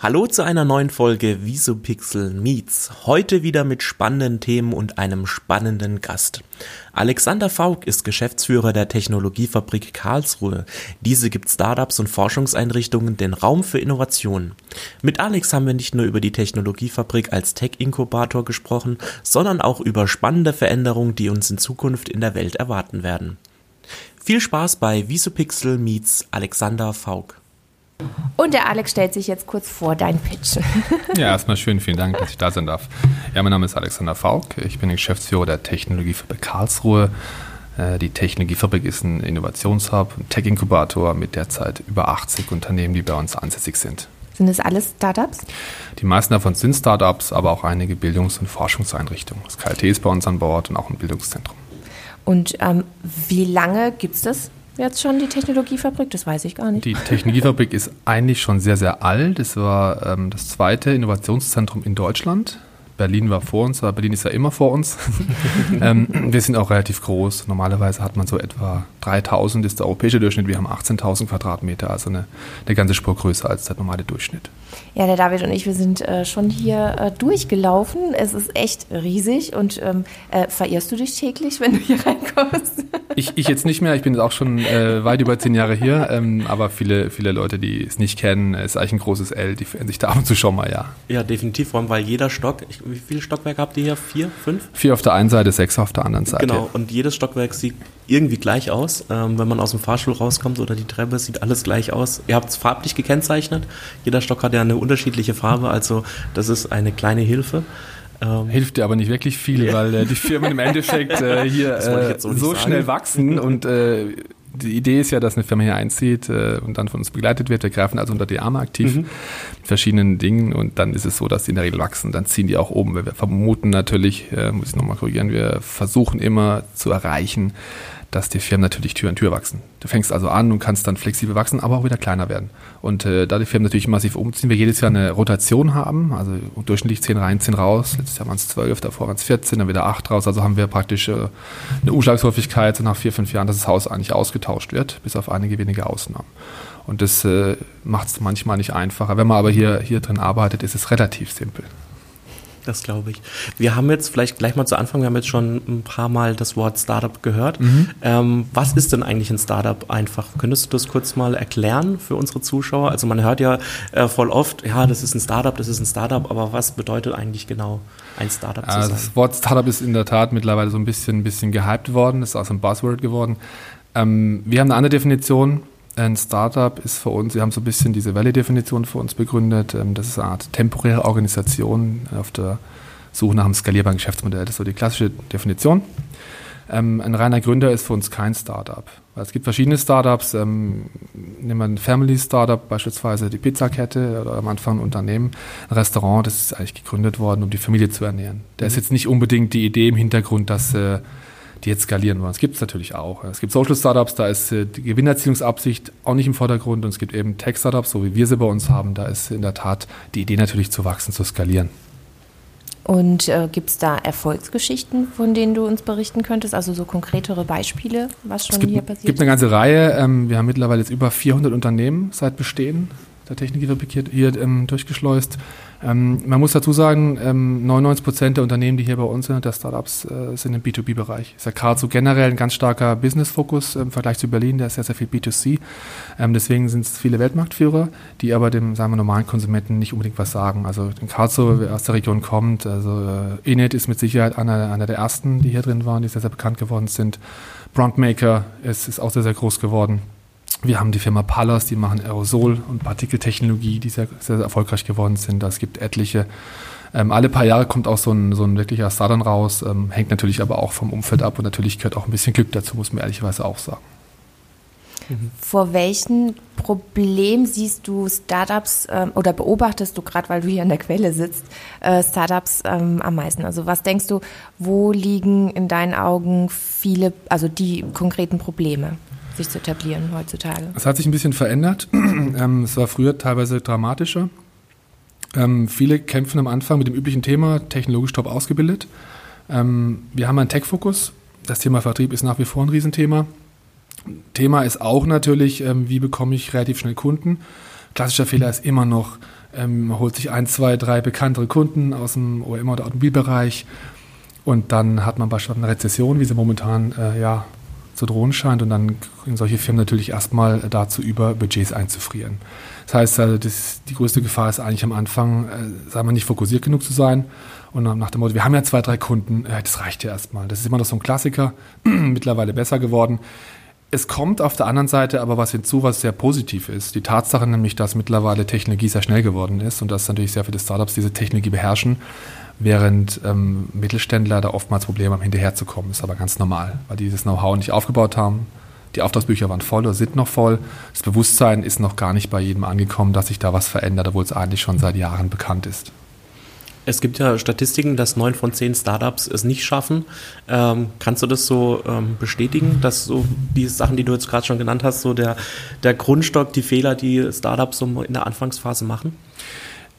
Hallo zu einer neuen Folge Visopixel Meets. Heute wieder mit spannenden Themen und einem spannenden Gast. Alexander Faulk ist Geschäftsführer der Technologiefabrik Karlsruhe. Diese gibt Startups und Forschungseinrichtungen den Raum für Innovation. Mit Alex haben wir nicht nur über die Technologiefabrik als Tech-Inkubator gesprochen, sondern auch über spannende Veränderungen, die uns in Zukunft in der Welt erwarten werden. Viel Spaß bei Visopixel Meets Alexander Faulk. Und der Alex stellt sich jetzt kurz vor, dein Pitch. Ja, erstmal schön, vielen Dank, dass ich da sein darf. Ja, mein Name ist Alexander Faulk, ich bin Geschäftsführer der Technologiefabrik Karlsruhe. Äh, die Technologiefabrik ist ein Innovationshub, ein Tech-Inkubator mit derzeit über 80 Unternehmen, die bei uns ansässig sind. Sind das alles Startups? Die meisten davon sind Startups, aber auch einige Bildungs- und Forschungseinrichtungen. Das KLT ist bei uns an Bord und auch ein Bildungszentrum. Und ähm, wie lange gibt es das jetzt schon, die Technologiefabrik? Das weiß ich gar nicht. Die Technologiefabrik ist eigentlich schon sehr, sehr alt. Es war ähm, das zweite Innovationszentrum in Deutschland. Berlin war vor uns, aber Berlin ist ja immer vor uns. ähm, wir sind auch relativ groß. Normalerweise hat man so etwa 3000 ist der europäische Durchschnitt. Wir haben 18.000 Quadratmeter, also eine, eine ganze Spur größer als der normale Durchschnitt. Ja, der David und ich, wir sind äh, schon hier äh, durchgelaufen. Es ist echt riesig und ähm, äh, verirrst du dich täglich, wenn du hier reinkommst? Ich, ich jetzt nicht mehr, ich bin jetzt auch schon äh, weit über zehn Jahre hier, ähm, aber viele, viele Leute, die es nicht kennen, ist eigentlich ein großes L, die verirren sich da ab und zu schon mal, ja. Ja, definitiv, vor allem, weil jeder Stock, ich, wie viele Stockwerke habt ihr hier? Vier, fünf? Vier auf der einen Seite, sechs auf der anderen Seite. Genau, und jedes Stockwerk sieht irgendwie gleich aus. Ähm, wenn man aus dem Fahrstuhl rauskommt oder die Treppe, sieht alles gleich aus. Ihr habt es farblich gekennzeichnet. Jeder Stock hat ja eine unterschiedliche Farbe, also das ist eine kleine Hilfe. Ähm, Hilft dir aber nicht wirklich viel, yeah. weil äh, die Firmen im Endeffekt äh, hier äh, so, so schnell wachsen und äh, die Idee ist ja, dass eine Firma hier einzieht äh, und dann von uns begleitet wird. Wir greifen also unter die Arme aktiv mhm. mit verschiedenen Dingen und dann ist es so, dass die in der Regel wachsen. Dann ziehen die auch oben. Wir vermuten natürlich, äh, muss ich nochmal korrigieren, wir versuchen immer zu erreichen, dass die Firmen natürlich Tür an Tür wachsen. Du fängst also an und kannst dann flexibel wachsen, aber auch wieder kleiner werden. Und äh, da die Firmen natürlich massiv umziehen, wir jedes Jahr eine Rotation haben, also durchschnittlich 10 rein, 10 raus. Letztes Jahr waren es 12, davor waren es 14, dann wieder 8 raus. Also haben wir praktisch äh, eine Umschlagshäufigkeit nach vier, fünf Jahren, dass das Haus eigentlich ausgetauscht wird, bis auf einige wenige Ausnahmen. Und das äh, macht es manchmal nicht einfacher. Wenn man aber hier, hier drin arbeitet, ist es relativ simpel. Das glaube ich. Wir haben jetzt vielleicht gleich mal zu Anfang, wir haben jetzt schon ein paar Mal das Wort Startup gehört. Mhm. Ähm, was ist denn eigentlich ein Startup einfach? Könntest du das kurz mal erklären für unsere Zuschauer? Also man hört ja äh, voll oft, ja, das ist ein Startup, das ist ein Startup, aber was bedeutet eigentlich genau ein Startup zu sein? Das Wort Startup ist in der Tat mittlerweile so ein bisschen, ein bisschen gehypt worden, ist auch so ein Buzzword geworden. Ähm, wir haben eine andere Definition ein Startup ist für uns, Sie haben so ein bisschen diese Valley-Definition für uns begründet. Ähm, das ist eine Art temporäre Organisation auf der Suche nach einem skalierbaren Geschäftsmodell. Das ist so die klassische Definition. Ähm, ein reiner Gründer ist für uns kein Startup. Es gibt verschiedene Startups. Ähm, nehmen wir ein Family Startup, beispielsweise die Pizzakette oder am Anfang ein Unternehmen, ein Restaurant, das ist eigentlich gegründet worden, um die Familie zu ernähren. Da ist mhm. jetzt nicht unbedingt die Idee im Hintergrund, dass äh, die jetzt skalieren wollen. Das gibt es natürlich auch. Es gibt Social Startups, da ist äh, die Gewinnerzielungsabsicht auch nicht im Vordergrund und es gibt eben Tech Startups, so wie wir sie bei uns haben, da ist in derTat die Idee natürlich zu wachsen, zu skalieren. Und äh, gibt es da Erfolgsgeschichten, von denen du uns berichten könntest? Also so konkretere Beispiele, was schon gibt, hier passiert? Es gibt eine ganze Reihe. Ähm, wir haben mittlerweile jetzt über 400 Unternehmen seit Bestehen der Technikfabrik hier ähm, durchgeschleust. Ähm, man muss dazu sagen, ähm, 99 Prozent der Unternehmen, die hier bei uns sind, der Startups, äh, sind im B2B-Bereich. Ist ja so generell ein ganz starker Business-Fokus im Vergleich zu Berlin, da ist sehr, sehr viel B2C. Ähm, deswegen sind es viele Weltmarktführer, die aber dem, sagen wir, normalen Konsumenten nicht unbedingt was sagen. Also in Karlsruhe, aus der Region kommt, also äh, Inet ist mit Sicherheit einer, einer der ersten, die hier drin waren, die sehr, sehr bekannt geworden sind. Brandmaker ist, ist auch sehr, sehr groß geworden. Wir haben die Firma Pallas, die machen Aerosol- und Partikeltechnologie, die sehr, sehr, erfolgreich geworden sind. Es gibt etliche. Ähm, alle paar Jahre kommt auch so ein, so ein wirklicher Startup raus, ähm, hängt natürlich aber auch vom Umfeld ab und natürlich gehört auch ein bisschen Glück dazu, muss man ehrlicherweise auch sagen. Mhm. Vor welchen Problem siehst du Startups ähm, oder beobachtest du gerade, weil du hier an der Quelle sitzt, äh, Startups ähm, am meisten? Also was denkst du, wo liegen in deinen Augen viele, also die konkreten Probleme? Sich zu etablieren heutzutage? Es hat sich ein bisschen verändert. Ähm, es war früher teilweise dramatischer. Ähm, viele kämpfen am Anfang mit dem üblichen Thema, technologisch top ausgebildet. Ähm, wir haben einen Tech-Fokus. Das Thema Vertrieb ist nach wie vor ein Riesenthema. Thema ist auch natürlich, wie bekomme ich relativ schnell Kunden. Klassischer Fehler ist immer noch, ähm, holt sich ein, zwei, drei bekanntere Kunden aus dem OEM oder Automobilbereich und dann hat man beispielsweise eine Rezession, wie sie momentan äh, ja, zu drohen scheint und dann kriegen solche Firmen natürlich erstmal dazu über, Budgets einzufrieren. Das heißt, also das, die größte Gefahr ist eigentlich am Anfang, äh, sagen wir nicht fokussiert genug zu sein und nach dem Motto, wir haben ja zwei, drei Kunden, äh, das reicht ja erstmal. Das ist immer noch so ein Klassiker, mittlerweile besser geworden. Es kommt auf der anderen Seite aber was hinzu, was sehr positiv ist. Die Tatsache nämlich, dass mittlerweile Technologie sehr schnell geworden ist und dass natürlich sehr viele Startups diese Technologie beherrschen, während ähm, Mittelständler da oftmals Probleme haben, hinterherzukommen. Ist aber ganz normal, weil die dieses Know-how nicht aufgebaut haben. Die Auftragsbücher waren voll oder sind noch voll. Das Bewusstsein ist noch gar nicht bei jedem angekommen, dass sich da was verändert, obwohl es eigentlich schon seit Jahren bekannt ist. Es gibt ja Statistiken, dass neun von zehn Startups es nicht schaffen. Ähm, kannst du das so ähm, bestätigen, dass so die Sachen, die du jetzt gerade schon genannt hast, so der, der Grundstock, die Fehler, die Startups so in der Anfangsphase machen?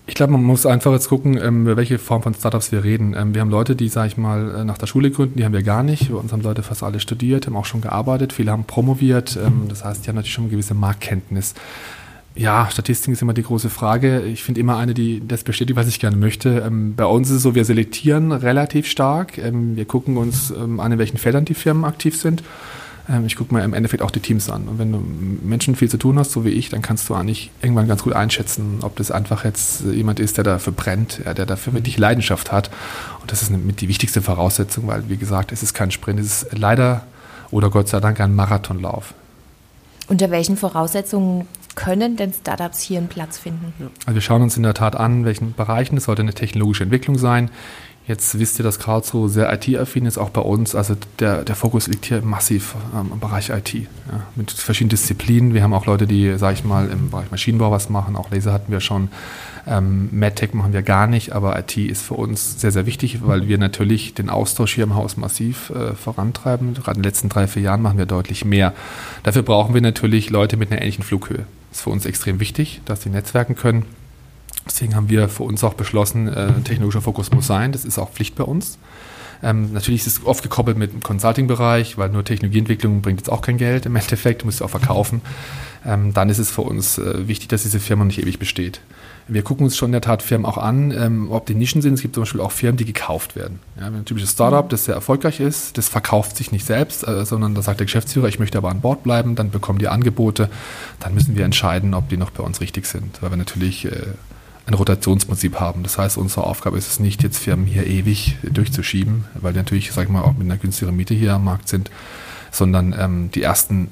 Ich glaube, man muss einfach jetzt gucken, ähm, über welche Form von Startups wir reden. Ähm, wir haben Leute, die, sage ich mal, äh, nach der Schule gründen, die haben wir gar nicht. Bei uns haben Leute fast alle studiert, haben auch schon gearbeitet, viele haben promoviert. Ähm, das heißt, die haben natürlich schon eine gewisse Marktkenntnis. Ja, Statistik ist immer die große Frage. Ich finde immer eine, die das bestätigt, was ich gerne möchte. Bei uns ist es so, wir selektieren relativ stark. Wir gucken uns an, in welchen Feldern die Firmen aktiv sind. Ähm, ich gucke mir im Endeffekt auch die Teams an. Und wenn du Menschen viel zu tun hast, so wie ich, dann kannst du eigentlich irgendwann ganz gut einschätzen, ob das einfach jetzt jemand ist, der dafür brennt, der dafür wirklich Leidenschaft hat. Und das ist mit die wichtigste Voraussetzung, weil, wie gesagt, es ist kein Sprint, es ist leider oder Gott sei Dank ein Marathonlauf. Unter welchen Voraussetzungen können denn Startups hier einen Platz finden? Also wir schauen uns in der Tat an, welchen Bereichen. Es sollte eine technologische Entwicklung sein. Jetzt wisst ihr, dass Karlsruhe sehr IT-affin ist, auch bei uns. Also der, der Fokus liegt hier massiv ähm, im Bereich IT. Ja, mit verschiedenen Disziplinen. Wir haben auch Leute, die, sage ich mal, im Bereich Maschinenbau was machen. Auch Laser hatten wir schon. Ähm, MedTech machen wir gar nicht, aber IT ist für uns sehr, sehr wichtig, weil wir natürlich den Austausch hier im Haus massiv äh, vorantreiben. Gerade in den letzten drei, vier Jahren machen wir deutlich mehr. Dafür brauchen wir natürlich Leute mit einer ähnlichen Flughöhe. Das ist für uns extrem wichtig, dass sie netzwerken können. Deswegen haben wir für uns auch beschlossen, äh, technologischer Fokus muss sein. Das ist auch Pflicht bei uns. Ähm, natürlich ist es oft gekoppelt mit dem Consulting-Bereich, weil nur Technologieentwicklung bringt jetzt auch kein Geld im Endeffekt, du musst auch verkaufen. Ähm, dann ist es für uns äh, wichtig, dass diese Firma nicht ewig besteht. Wir gucken uns schon in der Tat Firmen auch an, ähm, ob die Nischen sind. Es gibt zum Beispiel auch Firmen, die gekauft werden. Ja, ein typisches Startup, das sehr erfolgreich ist, das verkauft sich nicht selbst, äh, sondern da sagt der Geschäftsführer, ich möchte aber an Bord bleiben, dann bekommen die Angebote. Dann müssen wir entscheiden, ob die noch bei uns richtig sind, weil wir natürlich äh, ein Rotationsprinzip haben. Das heißt, unsere Aufgabe ist es nicht, jetzt Firmen hier ewig durchzuschieben, weil die natürlich, sag ich mal, auch mit einer günstigeren Miete hier am Markt sind, sondern ähm, die ersten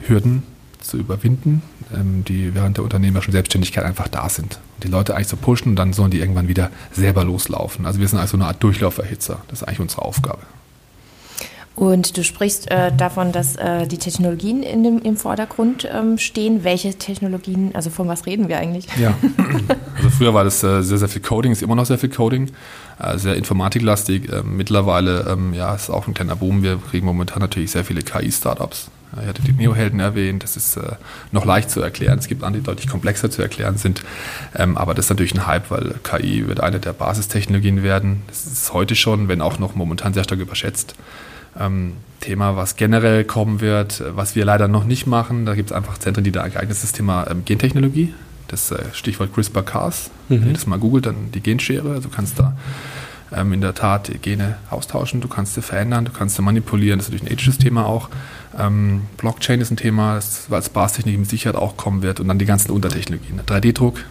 Hürden zu überwinden, ähm, die während der unternehmerischen Selbstständigkeit einfach da sind. Und die Leute eigentlich zu pushen und dann sollen die irgendwann wieder selber loslaufen. Also wir sind also eine Art Durchlauferhitzer. Das ist eigentlich unsere Aufgabe. Und du sprichst äh, davon, dass äh, die Technologien in dem, im Vordergrund ähm, stehen. Welche Technologien, also von was reden wir eigentlich? Ja, also früher war das äh, sehr, sehr viel Coding, ist immer noch sehr viel Coding, äh, sehr informatiklastig. Ähm, mittlerweile ähm, ja, ist auch ein kleiner Boom. Wir kriegen momentan natürlich sehr viele KI-Startups. Ich hatte die Neohelden erwähnt, das ist äh, noch leicht zu erklären. Es gibt andere, die deutlich komplexer zu erklären sind. Ähm, aber das ist natürlich ein Hype, weil KI wird eine der Basistechnologien werden. Das ist heute schon, wenn auch noch momentan sehr stark überschätzt. Ähm, Thema, was generell kommen wird, was wir leider noch nicht machen. Da gibt es einfach Zentren, die da geeignet sind, das Thema ähm, Gentechnologie. Das äh, Stichwort CRISPR-Cas. Mhm. Wenn ihr das mal googelt, dann die Genschere. Also du kannst da ähm, in der Tat Gene austauschen, du kannst sie verändern, du kannst sie manipulieren. Das ist natürlich ein ethisches Thema auch. Ähm, Blockchain ist ein Thema, das als Basistechnik mit Sicherheit auch kommen wird. Und dann die ganzen Untertechnologien. 3D-Druck,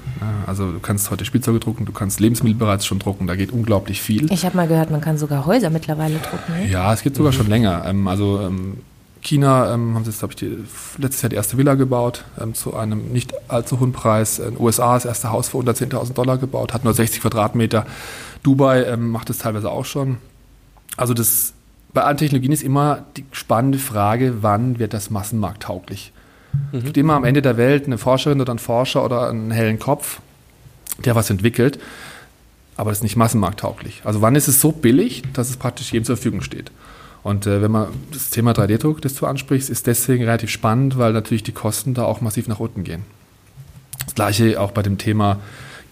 also du kannst heute Spielzeuge drucken, du kannst Lebensmittel bereits schon drucken, da geht unglaublich viel. Ich habe mal gehört, man kann sogar Häuser mittlerweile drucken. Ne? Ja, es geht sogar mhm. schon länger. Ähm, also ähm, China ähm, haben sie jetzt, glaube ich, die, letztes Jahr die erste Villa gebaut, ähm, zu einem nicht allzu hohen Preis. In den USA das erste Haus für unter 10.000 Dollar gebaut, hat nur 60 Quadratmeter. Dubai ähm, macht es teilweise auch schon. Also das bei allen Technologien ist immer die spannende Frage, wann wird das massenmarkttauglich? Mhm. Es gibt immer am Ende der Welt eine Forscherin oder ein Forscher oder einen hellen Kopf, der was entwickelt, aber das ist nicht massenmarkttauglich. Also wann ist es so billig, dass es praktisch jedem zur Verfügung steht? Und äh, wenn man das Thema 3D-Druck, das du ansprichst, ist deswegen relativ spannend, weil natürlich die Kosten da auch massiv nach unten gehen. Das gleiche auch bei dem Thema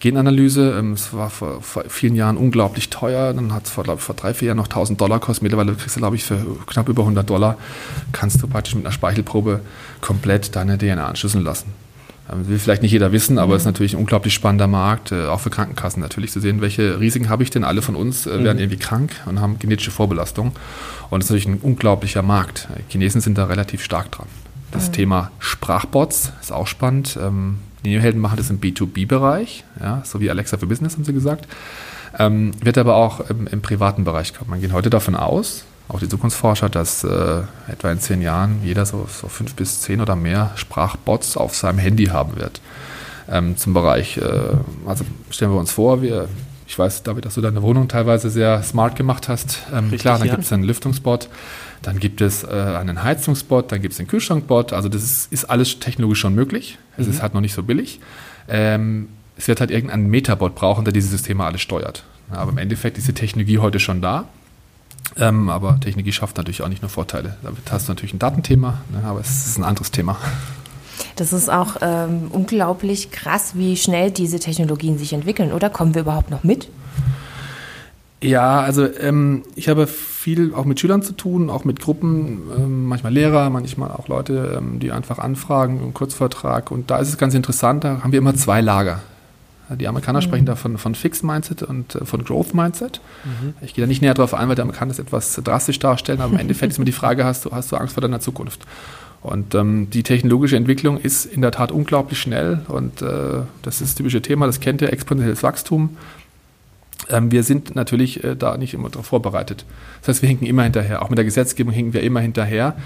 Genanalyse. Ähm, es war vor, vor, vielen Jahren unglaublich teuer. Dann hat es vor, ich, vor drei, vier Jahren noch 1000 Dollar gekostet. Mittlerweile kriegst du, glaube ich, für knapp über 100 Dollar kannst du praktisch mit einer Speichelprobe komplett deine DNA anschlüsseln lassen. Ähm, will vielleicht nicht jeder wissen, aber es ist natürlich ein unglaublich spannender Markt, äh, auch für Krankenkassen natürlich zu sehen, welche Risiken habe ich denn. Alle von uns äh, werden mhm. irgendwie krank und haben genetische Vorbelastung. Und das ist natürlich ein unglaublicher Markt. Die Chinesen sind da relativ stark dran. Das mhm. Thema Sprachbots ist auch spannend. Die Neohelden machen das im B2B-Bereich, ja, so wie Alexa für Business, haben sie gesagt. Ähm, wird aber auch im, im, privaten Bereich kommen. Man geht heute davon aus, auch die Zukunftsforscher, dass äh, etwa in zehn Jahren jeder so, so, fünf bis zehn oder mehr Sprachbots auf seinem Handy haben wird. Ähm, zum Bereich, äh, also stellen wir uns vor, wir, ich weiß, David, dass du deine Wohnung teilweise sehr smart gemacht hast. Ähm, Richtig, klar, dann ja. gibt es einen Lüftungsbot, dann gibt es äh, einen Heizungsbot, dann gibt es einen Kühlschrankbot. Also das ist, ist, alles technologisch schon möglich. Es mhm. ist halt noch nicht so billig. Ähm, es wird halt irgendeinen Metabot brauchen, der diese Systeme alle steuert. Aber im Endeffekt ist die Technologie heute schon da. Ähm, aber Technologie schafft natürlich auch nicht nur Vorteile. Damit hast du natürlich ein Datenthema, ne, aber es ist ein anderes Thema. Das ist auch ähm, unglaublich krass, wie schnell diese Technologien sich entwickeln, oder? Kommen wir überhaupt noch mit? Ja, also ähm, ich habe viel auch mit Schülern zu tun, auch mit Gruppen, ähm, manchmal Lehrer, manchmal auch Leute, ähm, die einfach anfragen, einen Kurzvortrag. Und da ist es ganz interessant, da haben wir immer zwei Lager. Die Amerikaner mhm. sprechen da von, von Fixed Mindset und äh, von Growth Mindset. Mhm. Ich gehe da nicht näher drauf ein, weil die Amerikaner das etwas drastisch darstellen, aber im Endeffekt ist mir die Frage, hast du, hast du Angst vor deiner Zukunft? Und ähm, die technologische Entwicklung ist in der Tat unglaublich schnell und äh, das ist das typische Thema, das kennt ihr, exponentielles Wachstum. Ähm, wir sind natürlich äh, da nicht immer darauf vorbereitet. Das heißt, wir hinken immer hinterher. Auch mit der Gesetzgebung hinken wir immer hinterher.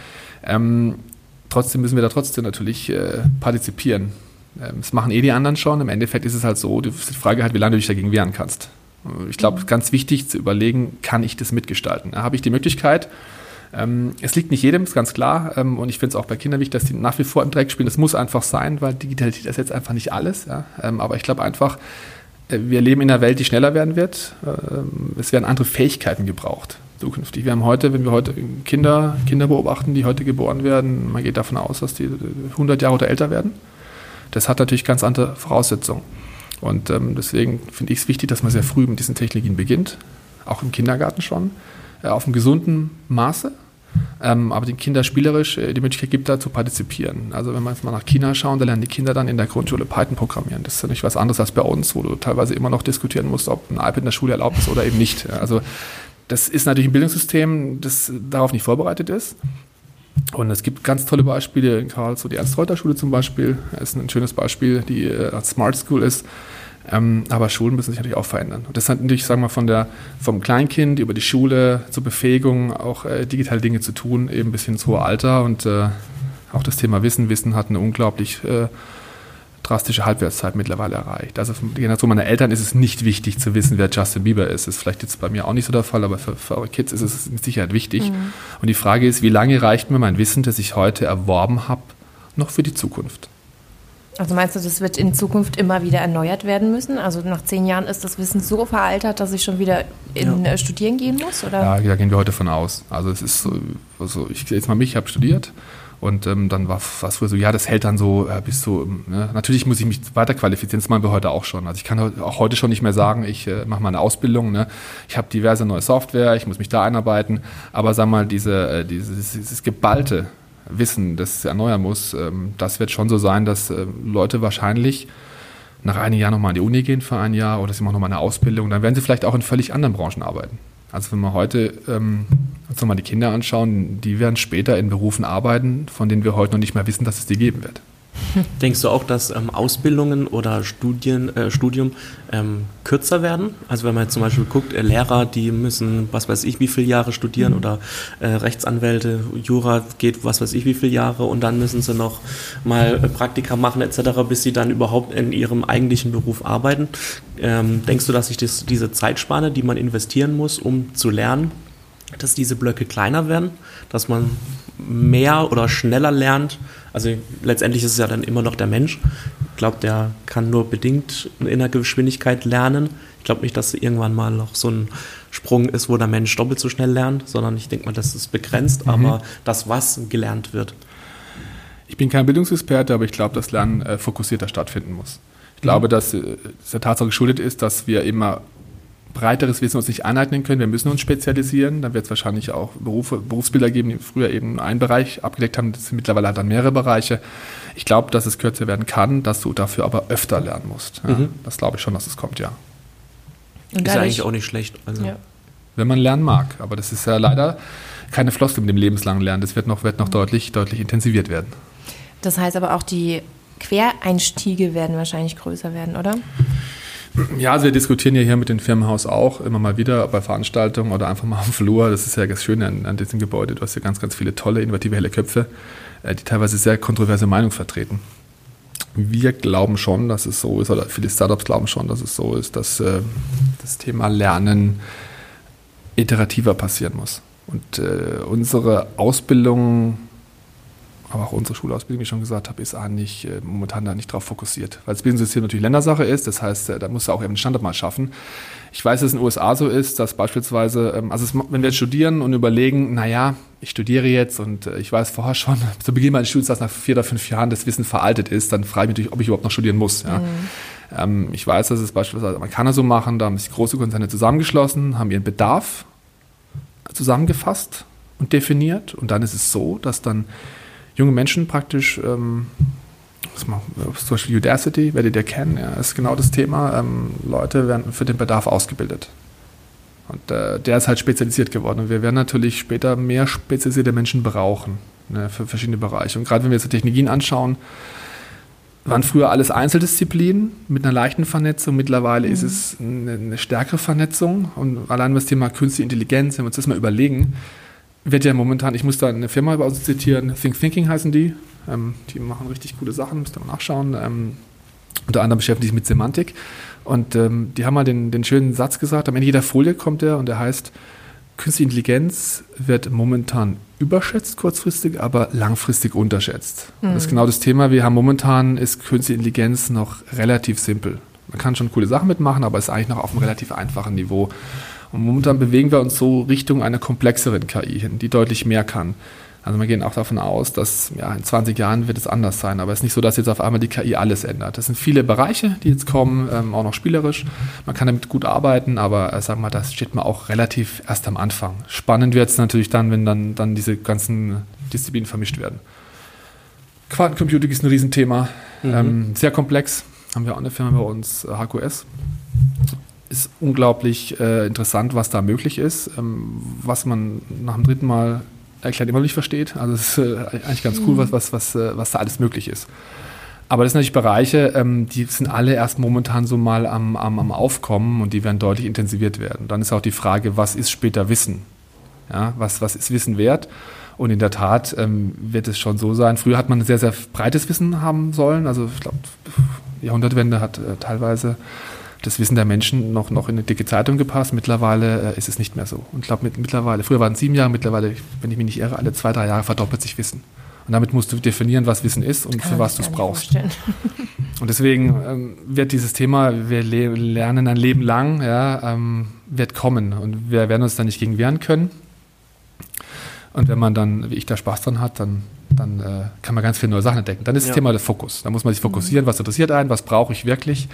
Ähm, trotzdem müssen wir da trotzdem natürlich äh, partizipieren. Ähm, das machen eh die anderen schon. Im Endeffekt ist es halt so, die Frage halt, wie lange du dich dagegen wehren kannst. Ich glaube, mhm. ganz wichtig zu überlegen, kann ich das mitgestalten? Habe ich die Möglichkeit? Ähm, es liegt nicht jedem, ist ganz klar. Ähm, und ich finde es auch bei Kindern wichtig, dass die nach wie vor im Dreck spielen. Das muss einfach sein, weil Digitalität ist jetzt einfach nicht alles. Ja? Ähm, aber ich glaube einfach, wir leben in einer Welt, die schneller werden wird. Ähm, es werden andere Fähigkeiten gebraucht zukünftig. Wir haben heute, wenn wir heute Kinder, Kinder beobachten, die heute geboren werden, man geht davon aus, dass die 100 Jahre oder älter werden. Das hat natürlich ganz andere Voraussetzungen. Und ähm, deswegen finde ich es wichtig, dass man sehr früh mit diesen Technologien beginnt, auch im Kindergarten schon, äh, auf einem gesunden Maße, ähm, aber den Kindern spielerisch äh, die Möglichkeit gibt, da zu partizipieren. Also wenn wir jetzt mal nach China schauen, da lernen die Kinder dann in der Grundschule Python programmieren. Das ist ja nicht was anderes als bei uns, wo du teilweise immer noch diskutieren musst, ob ein iPad in der Schule erlaubt ist oder eben nicht. Also das ist natürlich ein Bildungssystem, das darauf nicht vorbereitet ist. Und es gibt ganz tolle Beispiele in Karlsruhe. Die Ernst-Reuter-Schule zum Beispiel ist ein schönes Beispiel, die äh, Smart School ist. Ähm, aber Schulen müssen sich natürlich auch verändern. Und das hat natürlich, sagen wir, von der, vom Kleinkind über die Schule zur Befähigung auch äh, digitale Dinge zu tun, eben bis hin ins hohe Alter. Und äh, auch das Thema Wissen. Wissen hat eine unglaublich äh, drastische Halbwertszeit mittlerweile erreicht. Also für die Generation meiner Eltern ist es nicht wichtig zu wissen, wer Justin Bieber ist. Das ist vielleicht jetzt bei mir auch nicht so der Fall, aber für, für eure Kids ist es mit Sicherheit wichtig. Mhm. Und die Frage ist, wie lange reicht mir mein Wissen, das ich heute erworben habe, noch für die Zukunft? Also meinst du, das wird in Zukunft immer wieder erneuert werden müssen? Also nach zehn Jahren ist das Wissen so veraltert, dass ich schon wieder in ja. Äh, Studieren gehen muss? Oder? Ja, da gehen wir heute von aus. Also es ist so, also ich jetzt mal mich, ich habe studiert. Und ähm, dann war es früher so, ja, das hält dann so äh, bis so, ne? natürlich muss ich mich weiter qualifizieren, das machen wir heute auch schon. Also ich kann auch heute schon nicht mehr sagen, ich äh, mache mal eine Ausbildung, ne? ich habe diverse neue Software, ich muss mich da einarbeiten, aber sag mal, diese, äh, dieses, dieses geballte Wissen, das erneuern muss, ähm, das wird schon so sein, dass äh, Leute wahrscheinlich nach einem Jahr nochmal an die Uni gehen für ein Jahr oder sie machen nochmal eine Ausbildung, dann werden sie vielleicht auch in völlig anderen Branchen arbeiten. Also wenn wir heute ähm, uns nochmal die Kinder anschauen, die werden später in Berufen arbeiten, von denen wir heute noch nicht mehr wissen, dass es die geben wird. Denkst du auch, dass ähm, Ausbildungen oder Studien, äh, Studium ähm, kürzer werden? Also wenn man jetzt zum Beispiel guckt, äh, Lehrer, die müssen, was weiß ich, wie viele Jahre studieren mhm. oder äh, Rechtsanwälte, Jura geht, was weiß ich, wie viele Jahre und dann müssen sie noch mal äh, Praktika machen etc., bis sie dann überhaupt in ihrem eigentlichen Beruf arbeiten. Ähm, denkst du, dass sich das, diese Zeitspanne, die man investieren muss, um zu lernen, dass diese Blöcke kleiner werden, dass man mehr oder schneller lernt. Also letztendlich ist es ja dann immer noch der Mensch. Ich glaube, der kann nur bedingt in der Geschwindigkeit lernen. Ich glaube nicht, dass irgendwann mal noch so ein Sprung ist, wo der Mensch doppelt so schnell lernt, sondern ich denke mal, das ist begrenzt, mhm. aber das, was gelernt wird. Ich bin kein Bildungsexperte, aber ich glaube, dass Lernen äh, fokussierter stattfinden muss. Ich glaube, mhm. dass es äh, der Tatsache geschuldet ist, dass wir immer breiteres Wissen uns nicht aneignen können. Wir müssen uns spezialisieren. Dann wird es wahrscheinlich auch Berufe, Berufsbilder geben, die früher eben einen Bereich abgedeckt haben. Das sind mittlerweile dann mehrere Bereiche. Ich glaube, dass es kürzer werden kann, dass du dafür aber öfter lernen musst. Ja, mhm. Das glaube ich schon, dass es kommt, ja. Und ist eigentlich auch nicht schlecht. Also. Ja. Wenn man lernen mag. Aber das ist ja leider keine Floskel mit dem lebenslangen Lernen. Das wird noch, wird noch deutlich, deutlich intensiviert werden. Das heißt aber auch, die Quereinstiege werden wahrscheinlich größer werden, oder? Ja, also wir diskutieren ja hier mit dem Firmenhaus auch immer mal wieder bei Veranstaltungen oder einfach mal am Flur. Das ist ja das Schöne an, an diesem Gebäude. Du hast ja ganz, ganz viele tolle, innovative, helle Köpfe, äh, die teilweise sehr kontroverse Meinungen vertreten. Wir glauben schon, dass es so ist, oder viele Startups glauben schon, dass es so ist, dass äh, das Thema Lernen iterativer passieren muss. Und äh, unsere Ausbildung aber auch unsere Schulausbildung, wie ich schon gesagt habe, ist eigentlich äh, momentan da nicht drauf fokussiert. Weil das Bildungssystem natürlich Ländersache ist, das heißt, äh, da muss er auch eben den Standard mal schaffen. Ich weiß, dass es in den USA so ist, dass beispielsweise, ähm, also es, wenn wir jetzt studieren und überlegen, naja, ich studiere jetzt und äh, ich weiß vorher schon, zu Beginn meines Studiums, dass nach vier oder fünf Jahren das Wissen veraltet ist, dann frage ich mich natürlich, ob ich überhaupt noch studieren muss. Ja. Mhm. Ähm, ich weiß, dass es beispielsweise Amerikaner so machen, da haben sich große Konzerne zusammengeschlossen, haben ihren Bedarf zusammengefasst und definiert und dann ist es so, dass dann junge Menschen praktisch, ähm, mal, zum Beispiel Udacity, werdet ihr kennen, ja, ist genau das Thema. Ähm, Leute werden für den Bedarf ausgebildet. Und äh, der ist halt spezialisiert geworden. Und wir werden natürlich später mehr spezialisierte Menschen brauchen ne, für verschiedene Bereiche. Und gerade wenn wir jetzt Technologien anschauen, waren früher alles Einzeldisziplinen mit einer leichten Vernetzung. Mittlerweile mhm. ist es eine, eine, stärkere Vernetzung. Und allein das Thema künstliche Intelligenz, wenn wir uns das mal überlegen, wird ja momentan, ich muss da eine Firma bei uns zitieren, Think Thinking heißen die. Ähm, die machen richtig coole Sachen, müsst ihr mal nachschauen. Ähm, unter anderem beschäftigen sich mit Semantik. Und ähm, die haben mal den, den schönen Satz gesagt, am Ende jeder Folie kommt der und der heißt, Künstliche Intelligenz wird momentan überschätzt kurzfristig, aber langfristig unterschätzt. Mhm. Das ist genau das Thema. Wir haben momentan ist Künstliche Intelligenz noch relativ simpel. Man kann schon coole Sachen mitmachen, aber ist eigentlich noch auf einem relativ einfachen Niveau. Und momentan bewegen wir uns so Richtung einer komplexeren KI hin, die deutlich mehr kann. Also wir gehen auch davon aus, dass ja, in 20 Jahren wird es anders sein. Aber es ist nicht so, dass jetzt auf einmal die KI alles ändert. Das sind viele Bereiche, die jetzt kommen, ähm, auch noch spielerisch. Man kann damit gut arbeiten, aber äh, sag mal, das steht man auch relativ erst am Anfang. Spannend wird es natürlich dann, wenn dann, dann diese ganzen Disziplinen vermischt werden. Quantencomputing ist ein Riesenthema, mhm. ähm, sehr komplex. Haben wir auch eine Firma bei uns, HQS. Ist unglaublich äh, interessant, was da möglich ist, ähm, was man nach dem dritten Mal erklärt immer noch nicht versteht. Also es ist äh, eigentlich ganz cool, was, was, was, äh, was da alles möglich ist. Aber das sind natürlich Bereiche, ähm, die sind alle erst momentan so mal am, am, am Aufkommen und die werden deutlich intensiviert werden. Dann ist auch die Frage, was ist später Wissen? Ja, was, was ist Wissen wert? Und in der Tat ähm, wird es schon so sein. Früher hat man ein sehr, sehr breites Wissen haben sollen. Also ich glaube, Jahrhundertwende hat äh, teilweise das Wissen der Menschen noch, noch in eine dicke Zeitung gepasst. Mittlerweile äh, ist es nicht mehr so. Und ich glaube, mit, mittlerweile, früher waren es sieben Jahre, mittlerweile, wenn ich mich nicht irre, alle zwei, drei Jahre verdoppelt sich Wissen. Und damit musst du definieren, was Wissen ist und Kann für was du es brauchst. und deswegen ähm, wird dieses Thema, wir le lernen ein Leben lang, ja, ähm, wird kommen. Und wir werden uns da nicht gegen wehren können. Und wenn man dann, wie ich, da Spaß dran hat, dann dann äh, kann man ganz viele neue Sachen entdecken. Dann ist ja. das Thema der Fokus. Da muss man sich fokussieren, was interessiert einen, was brauche ich wirklich.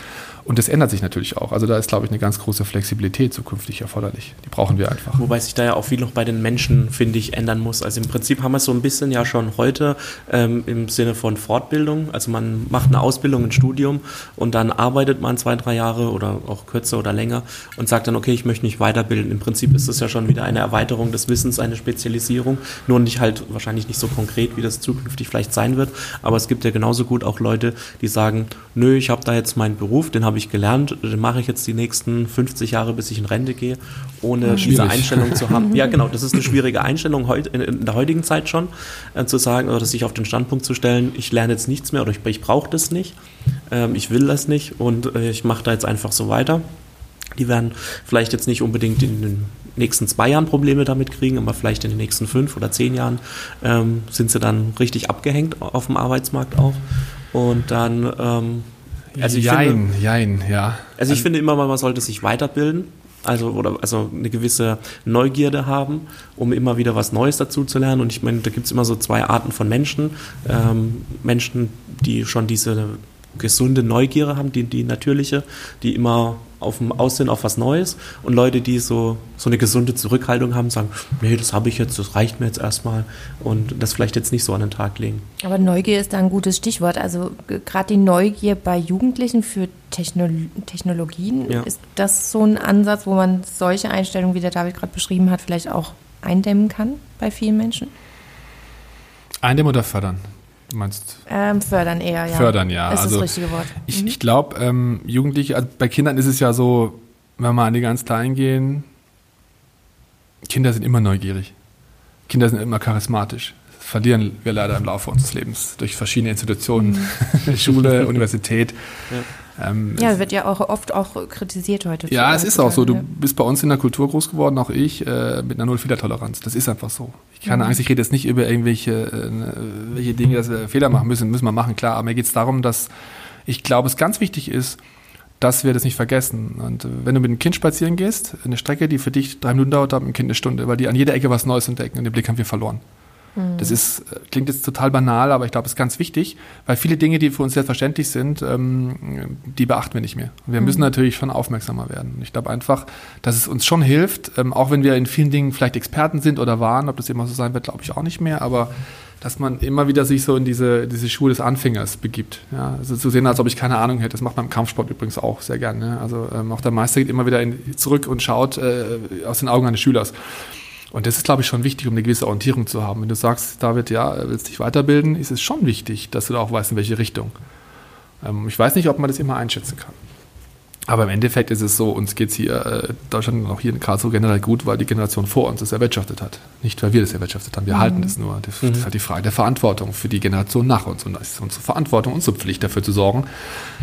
Und das ändert sich natürlich auch. Also da ist, glaube ich, eine ganz große Flexibilität zukünftig erforderlich. Die brauchen wir einfach. Wobei sich da ja auch viel noch bei den Menschen, finde ich, ändern muss. Also im Prinzip haben wir es so ein bisschen ja schon heute ähm, im Sinne von Fortbildung. Also man macht eine Ausbildung, ein Studium und dann arbeitet man zwei, drei Jahre oder auch kürzer oder länger und sagt dann, okay, ich möchte mich weiterbilden. Im Prinzip ist das ja schon wieder eine Erweiterung des Wissens, eine Spezialisierung, nur nicht halt wahrscheinlich nicht so konkret, wie das zukünftig vielleicht sein wird. Aber es gibt ja genauso gut auch Leute, die sagen, nö, ich habe da jetzt meinen Beruf, den habe ich gelernt, den mache ich jetzt die nächsten 50 Jahre, bis ich in Rente gehe, ohne ja, diese Einstellung zu haben. Ja, genau, das ist eine schwierige Einstellung in der heutigen Zeit schon, äh, zu sagen oder sich auf den Standpunkt zu stellen, ich lerne jetzt nichts mehr oder ich, ich brauche das nicht, ähm, ich will das nicht und äh, ich mache da jetzt einfach so weiter. Die werden vielleicht jetzt nicht unbedingt in den nächsten zwei Jahren Probleme damit kriegen, aber vielleicht in den nächsten fünf oder zehn Jahren ähm, sind sie dann richtig abgehängt auf dem Arbeitsmarkt auch. Und dann ähm, also ich jein, finde, jein, ja. Also ich finde immer, man sollte sich weiterbilden. Also, oder, also eine gewisse Neugierde haben, um immer wieder was Neues dazu zu lernen. Und ich meine, da gibt es immer so zwei Arten von Menschen. Ähm, Menschen, die schon diese gesunde Neugierde haben, die, die natürliche, die immer auf dem Aussehen auf was Neues und Leute, die so, so eine gesunde Zurückhaltung haben, sagen, nee, das habe ich jetzt, das reicht mir jetzt erstmal und das vielleicht jetzt nicht so an den Tag legen. Aber Neugier ist da ein gutes Stichwort. Also gerade die Neugier bei Jugendlichen für Techno Technologien, ja. ist das so ein Ansatz, wo man solche Einstellungen, wie der David gerade beschrieben hat, vielleicht auch eindämmen kann bei vielen Menschen? Eindämmen oder fördern? Du meinst? Ähm, fördern eher, ja. Fördern, ja. Das ist also, das richtige Wort. Ich, mhm. ich glaube, ähm, Jugendliche, also bei Kindern ist es ja so, wenn wir an die ganz Kleinen gehen, Kinder sind immer neugierig. Kinder sind immer charismatisch. Das verlieren wir leider im Laufe unseres Lebens durch verschiedene Institutionen, mhm. Schule, Universität. Ja. Ähm, ja, wird ja auch oft auch kritisiert heute. Ja, es ist auch so. Du bist bei uns in der Kultur groß geworden, auch ich, äh, mit einer Null-Fehler-Toleranz. Das ist einfach so. Ich keine mhm. Angst, ich rede jetzt nicht über irgendwelche äh, welche Dinge, dass wir Fehler machen müssen, müssen wir machen, klar. Aber mir geht es darum, dass ich glaube, es ganz wichtig ist, dass wir das nicht vergessen. Und äh, wenn du mit einem Kind spazieren gehst, eine Strecke, die für dich drei Minuten dauert, hat mit dem Kind eine Stunde, weil die an jeder Ecke was Neues entdecken und den Blick haben wir verloren. Mhm. Das ist, klingt jetzt total banal, aber ich glaube, es ist ganz wichtig, weil viele Dinge, die für uns selbstverständlich sind, ähm, die beachten wir nicht mehr. wir mhm. müssen natürlich schon aufmerksamer werden. Ich glaube einfach, dass es uns schon hilft, ähm, auch wenn wir in vielen Dingen vielleicht Experten sind oder waren, ob das immer so sein wird, glaube ich auch nicht mehr, aber dass man immer wieder sich so in diese, diese Schuhe des Anfängers begibt. Ja, also zu sehen, als ob ich keine Ahnung hätte. Das macht man im Kampfsport übrigens auch sehr gerne. Ne? Also ähm, auch der Meister geht immer wieder in, zurück und schaut äh, aus den Augen eines Schülers. Und das ist, glaube ich, schon wichtig, um eine gewisse Orientierung zu haben. Wenn du sagst, David, ja, willst dich weiterbilden, ist es schon wichtig, dass du da auch weißt, in welche Richtung. Ähm, ich weiß nicht, ob man das immer einschätzen kann. Aber im Endeffekt ist es so, uns geht es hier, äh, Deutschland und auch hier in Karlsruhe generell gut, weil die Generation vor uns das erwirtschaftet hat. Nicht, weil wir das erwirtschaftet haben. Wir mhm. halten das nur. Das, mhm. ist halt die Frage der Verantwortung für die Generation nach uns. Und das ist unsere Verantwortung, unsere Pflicht dafür zu sorgen,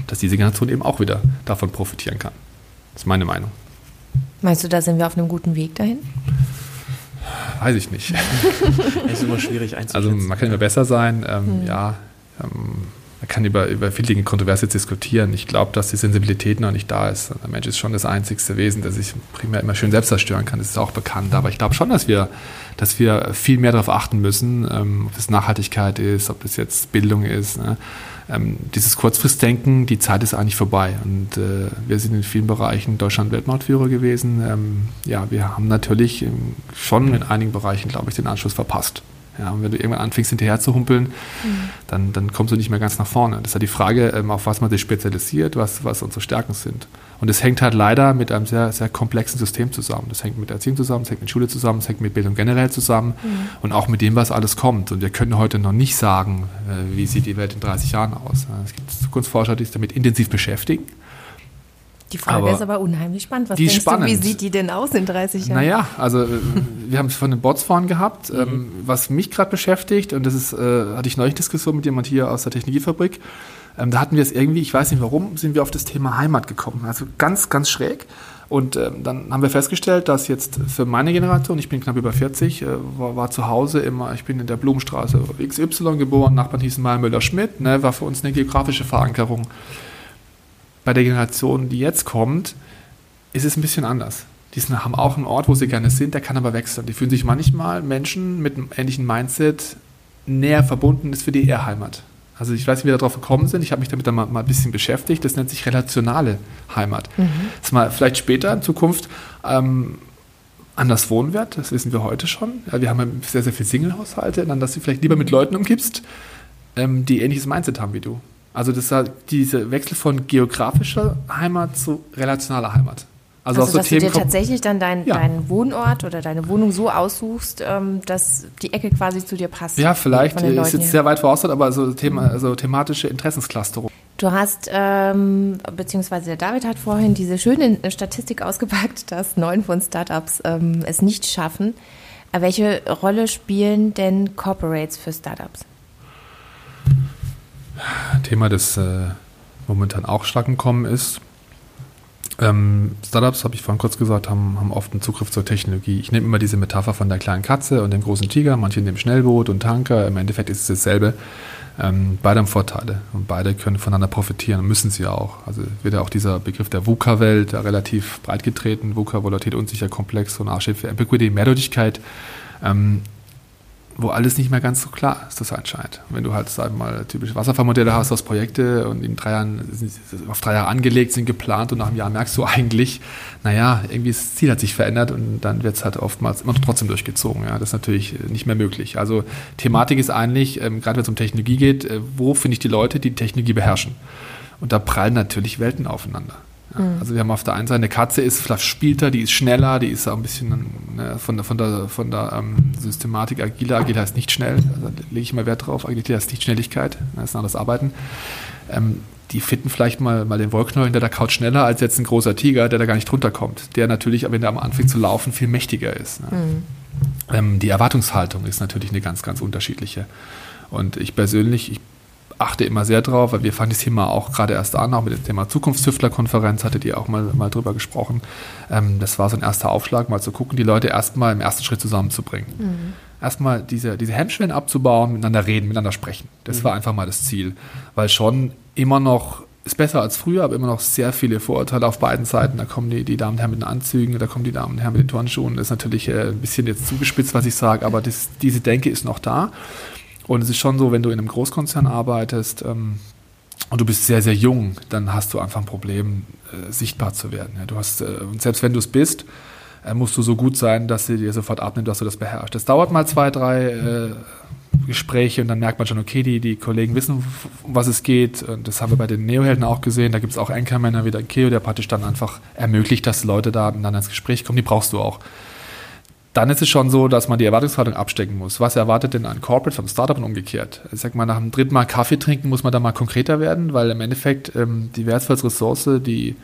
dass diese Generation eben auch wieder davon profitieren kann. Das ist meine Meinung. Meinst du, da sind wir auf einem guten Weg dahin? Weiß ich nicht. das ist immer schwierig einzuschätzen. Also man kann immer besser sein, ähm, mhm. ja. Ähm, man kann über, über viele Dinge kontrovers diskutieren. Ich glaube, dass die Sensibilität noch nicht da ist. Der Mensch ist schon das einzigste Wesen, das sich primär immer schön selbst zerstören kann. Das ist auch bekannt. Aber ich glaube schon, dass wir, dass wir viel mehr darauf achten müssen, ähm, ob es Nachhaltigkeit ist, ob es jetzt Bildung ist. Ne? Ähm, dieses Kurzfristdenken, die Zeit ist eigentlich vorbei. Und äh, wir sind in vielen Bereichen Deutschland Weltmarktführer gewesen. Ähm, ja, wir haben natürlich ähm, schon in einigen Bereichen, glaube ich, den Anschluss verpasst. Ja, und wenn du irgendwann anfängst, hinterher zu humpeln, mhm. dann, dann kommst du nicht mehr ganz nach vorne. Das ist ja die Frage, ähm, auf was man sich spezialisiert, was, was unsere Stärken sind. Und es hängt halt leider mit einem sehr, sehr komplexen System zusammen. Das hängt mit Erziehung zusammen, es hängt mit Schule zusammen, es hängt mit Bildung generell zusammen mhm. und auch mit dem, was alles kommt. Und wir können heute noch nicht sagen, äh, wie sieht die Welt in 30 Jahren aus. Es gibt Zukunftsforscher, die sich damit intensiv beschäftigen. Die Frage aber ist aber unheimlich spannend. Was denkst spannend. du, wie sieht die denn aus in 30 Jahren? Naja, also äh, wir haben es von den Bots vorhin gehabt. Mhm. Ähm, was mich gerade beschäftigt, und das ist, äh, hatte ich neulich Diskussion mit jemand hier aus der Technologiefabrik, ähm, da hatten wir es irgendwie, ich weiß nicht warum, sind wir auf das Thema Heimat gekommen. Also ganz, ganz schräg. Und ähm, dann haben wir festgestellt, dass jetzt für meine Generation, ich bin knapp über 40, äh, war, war, zu Hause immer, ich bin in der Blumenstraße XY geboren, Nachbarn hießen mal Müller-Schmidt, ne, war für uns eine geografische Verankerung. Bei der Generation, die jetzt kommt, ist es ein bisschen anders. Die haben auch einen Ort, wo sie gerne sind, der kann aber wechseln. Die fühlen sich manchmal Menschen mit einem ähnlichen Mindset näher verbunden, ist für die eher Heimat. Also ich weiß nicht, wie wir darauf gekommen sind. Ich habe mich damit dann mal, mal, ein bisschen beschäftigt. Das nennt sich relationale Heimat. Mhm. Dass man vielleicht später in Zukunft ähm, anders wohnen wird. Das wissen wir heute schon. Ja, wir haben sehr, sehr viele Single-Haushalte. Dann, dass du vielleicht lieber mit Leuten umgibst, ähm, die ähnliches Mindset haben wie du. Also das ist dieser Wechsel von geografischer Heimat zu relationaler Heimat. Also, also so dass Themen du dir tatsächlich dann dein, ja. deinen Wohnort oder deine Wohnung so aussuchst, ähm, dass die Ecke quasi zu dir passt. Ja, vielleicht ist jetzt sehr weit voraus, aber so Thema, also thematische Interessensclusterung. Du hast, ähm, beziehungsweise der David hat vorhin diese schöne Statistik ausgepackt, dass neun von Startups ähm, es nicht schaffen. Aber welche Rolle spielen denn Corporates für Startups? Thema, das äh, momentan auch stark im Kommen ist, ähm, Startups, habe ich vorhin kurz gesagt, haben, haben oft einen Zugriff zur Technologie. Ich nehme immer diese Metapher von der kleinen Katze und dem großen Tiger. Manche nehmen Schnellboot und Tanker. Im Endeffekt ist es dasselbe. Ähm, beide haben Vorteile und beide können voneinander profitieren und müssen sie auch. Also wird ja auch dieser Begriff der VUCA-Welt relativ breit getreten. VUCA, Volatilität, unsicher, komplex und A steht für Ambiguity, Mehrdeutigkeit. Ähm, wo alles nicht mehr ganz so klar ist, das anscheinend. Wenn du halt, sag mal, typische Wasserfallmodelle hast aus Projekte und in drei Jahren, auf drei Jahre angelegt, sind geplant und nach einem Jahr merkst du eigentlich, naja, irgendwie das Ziel hat sich verändert und dann wird es halt oftmals immer trotzdem durchgezogen. Ja, das ist natürlich nicht mehr möglich. Also Thematik ist eigentlich, ähm, gerade wenn es um Technologie geht, äh, wo finde ich die Leute, die Technologie beherrschen? Und da prallen natürlich Welten aufeinander. Ja, mhm. Also wir haben auf der einen Seite eine Katze ist verspielter, die ist schneller, die ist auch ein bisschen ne, von der, von der, von der ähm, Systematik agiler. Agil heißt nicht schnell, also da lege ich mal Wert drauf. Agilität heißt nicht Schnelligkeit, das ist ein anderes Arbeiten. Ähm, die finden vielleicht mal, mal den Wollknäuel hinter der Couch schneller als jetzt ein großer Tiger, der da gar nicht drunter kommt. Der natürlich, wenn der am anfängt zu laufen, viel mächtiger ist. Ne? Mhm. Ähm, die Erwartungshaltung ist natürlich eine ganz, ganz unterschiedliche. Und ich persönlich, ich achte immer sehr drauf, weil wir fangen das Thema auch gerade erst an, auch mit dem Thema Zukunftstüftler-Konferenz, hattet ihr auch mal, mal drüber gesprochen. Ähm, das war so ein erster Aufschlag, mal zu gucken, die Leute erstmal im ersten Schritt zusammenzubringen. Mhm. Erstmal diese, diese Hemmschwellen abzubauen, miteinander reden, miteinander sprechen. Das mhm. war einfach mal das Ziel. Weil schon immer noch ist besser als früher, aber immer noch sehr viele Vorurteile auf beiden Seiten. Da kommen die, die Damen und Herren mit den Anzügen, da kommen die Damen und Herren mit den Turnschuhen. Das ist natürlich äh, ein bisschen jetzt zugespitzt, was ich sage, aber das, diese Denke ist noch da. Und es ist schon so, wenn du in einem Großkonzern arbeitest ähm, und du bist sehr, sehr jung, dann hast du einfach ein Problem, äh, sichtbar zu werden. Ja, du hast, äh, und selbst wenn du es bist, äh, musst du so gut sein, dass sie dir sofort abnimmt, dass du das beherrschst. Das dauert mal zwei, drei äh, Gespräche und dann merkt man schon, okay, die, die Kollegen wissen, um was es geht. Und das haben wir bei den Neohelden auch gesehen. Da gibt es auch Anchormänner wie der Keo, der praktisch dann einfach ermöglicht, dass Leute da miteinander ins Gespräch kommen. Die brauchst du auch dann ist es schon so, dass man die Erwartungshaltung abstecken muss. Was erwartet denn ein Corporate vom Startup und umgekehrt? Ich sag mal, nach dem dritten Mal Kaffee trinken muss man da mal konkreter werden, weil im Endeffekt ähm, die wertvollste Ressource, die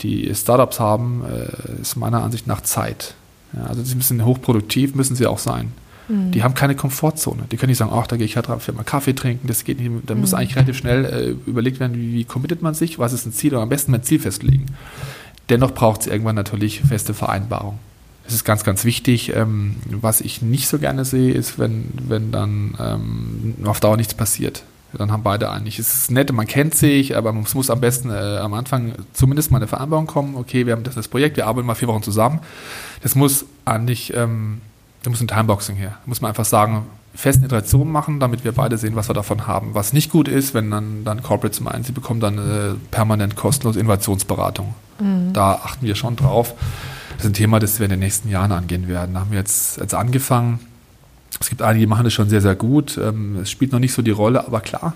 die Startups haben, äh, ist meiner Ansicht nach Zeit. Ja, also sie müssen hochproduktiv, müssen sie auch sein. Mhm. Die haben keine Komfortzone. Die können nicht sagen, ach, da gehe ich halt für mal Kaffee trinken, das geht nicht. Da mhm. muss eigentlich relativ schnell äh, überlegt werden, wie, wie committet man sich, was ist ein Ziel und am besten mein Ziel festlegen. Dennoch braucht es irgendwann natürlich feste Vereinbarungen. Das ist ganz, ganz wichtig. Ähm, was ich nicht so gerne sehe, ist, wenn, wenn dann ähm, auf Dauer nichts passiert. Dann haben beide eigentlich, es ist nett, man kennt sich, aber es muss am besten äh, am Anfang zumindest mal eine Vereinbarung kommen. Okay, wir haben das, das Projekt, wir arbeiten mal vier Wochen zusammen. Das muss eigentlich, ähm, da muss ein Timeboxing her. Da muss man einfach sagen, festen Iterationen machen, damit wir beide sehen, was wir davon haben. Was nicht gut ist, wenn dann, dann Corporates meinen, sie bekommen dann äh, permanent kostenlose Innovationsberatung. Mhm. Da achten wir schon drauf. Das ist ein Thema, das wir in den nächsten Jahren angehen werden. Da haben wir jetzt, jetzt angefangen. Es gibt einige, die machen das schon sehr, sehr gut. Ähm, es spielt noch nicht so die Rolle, aber klar,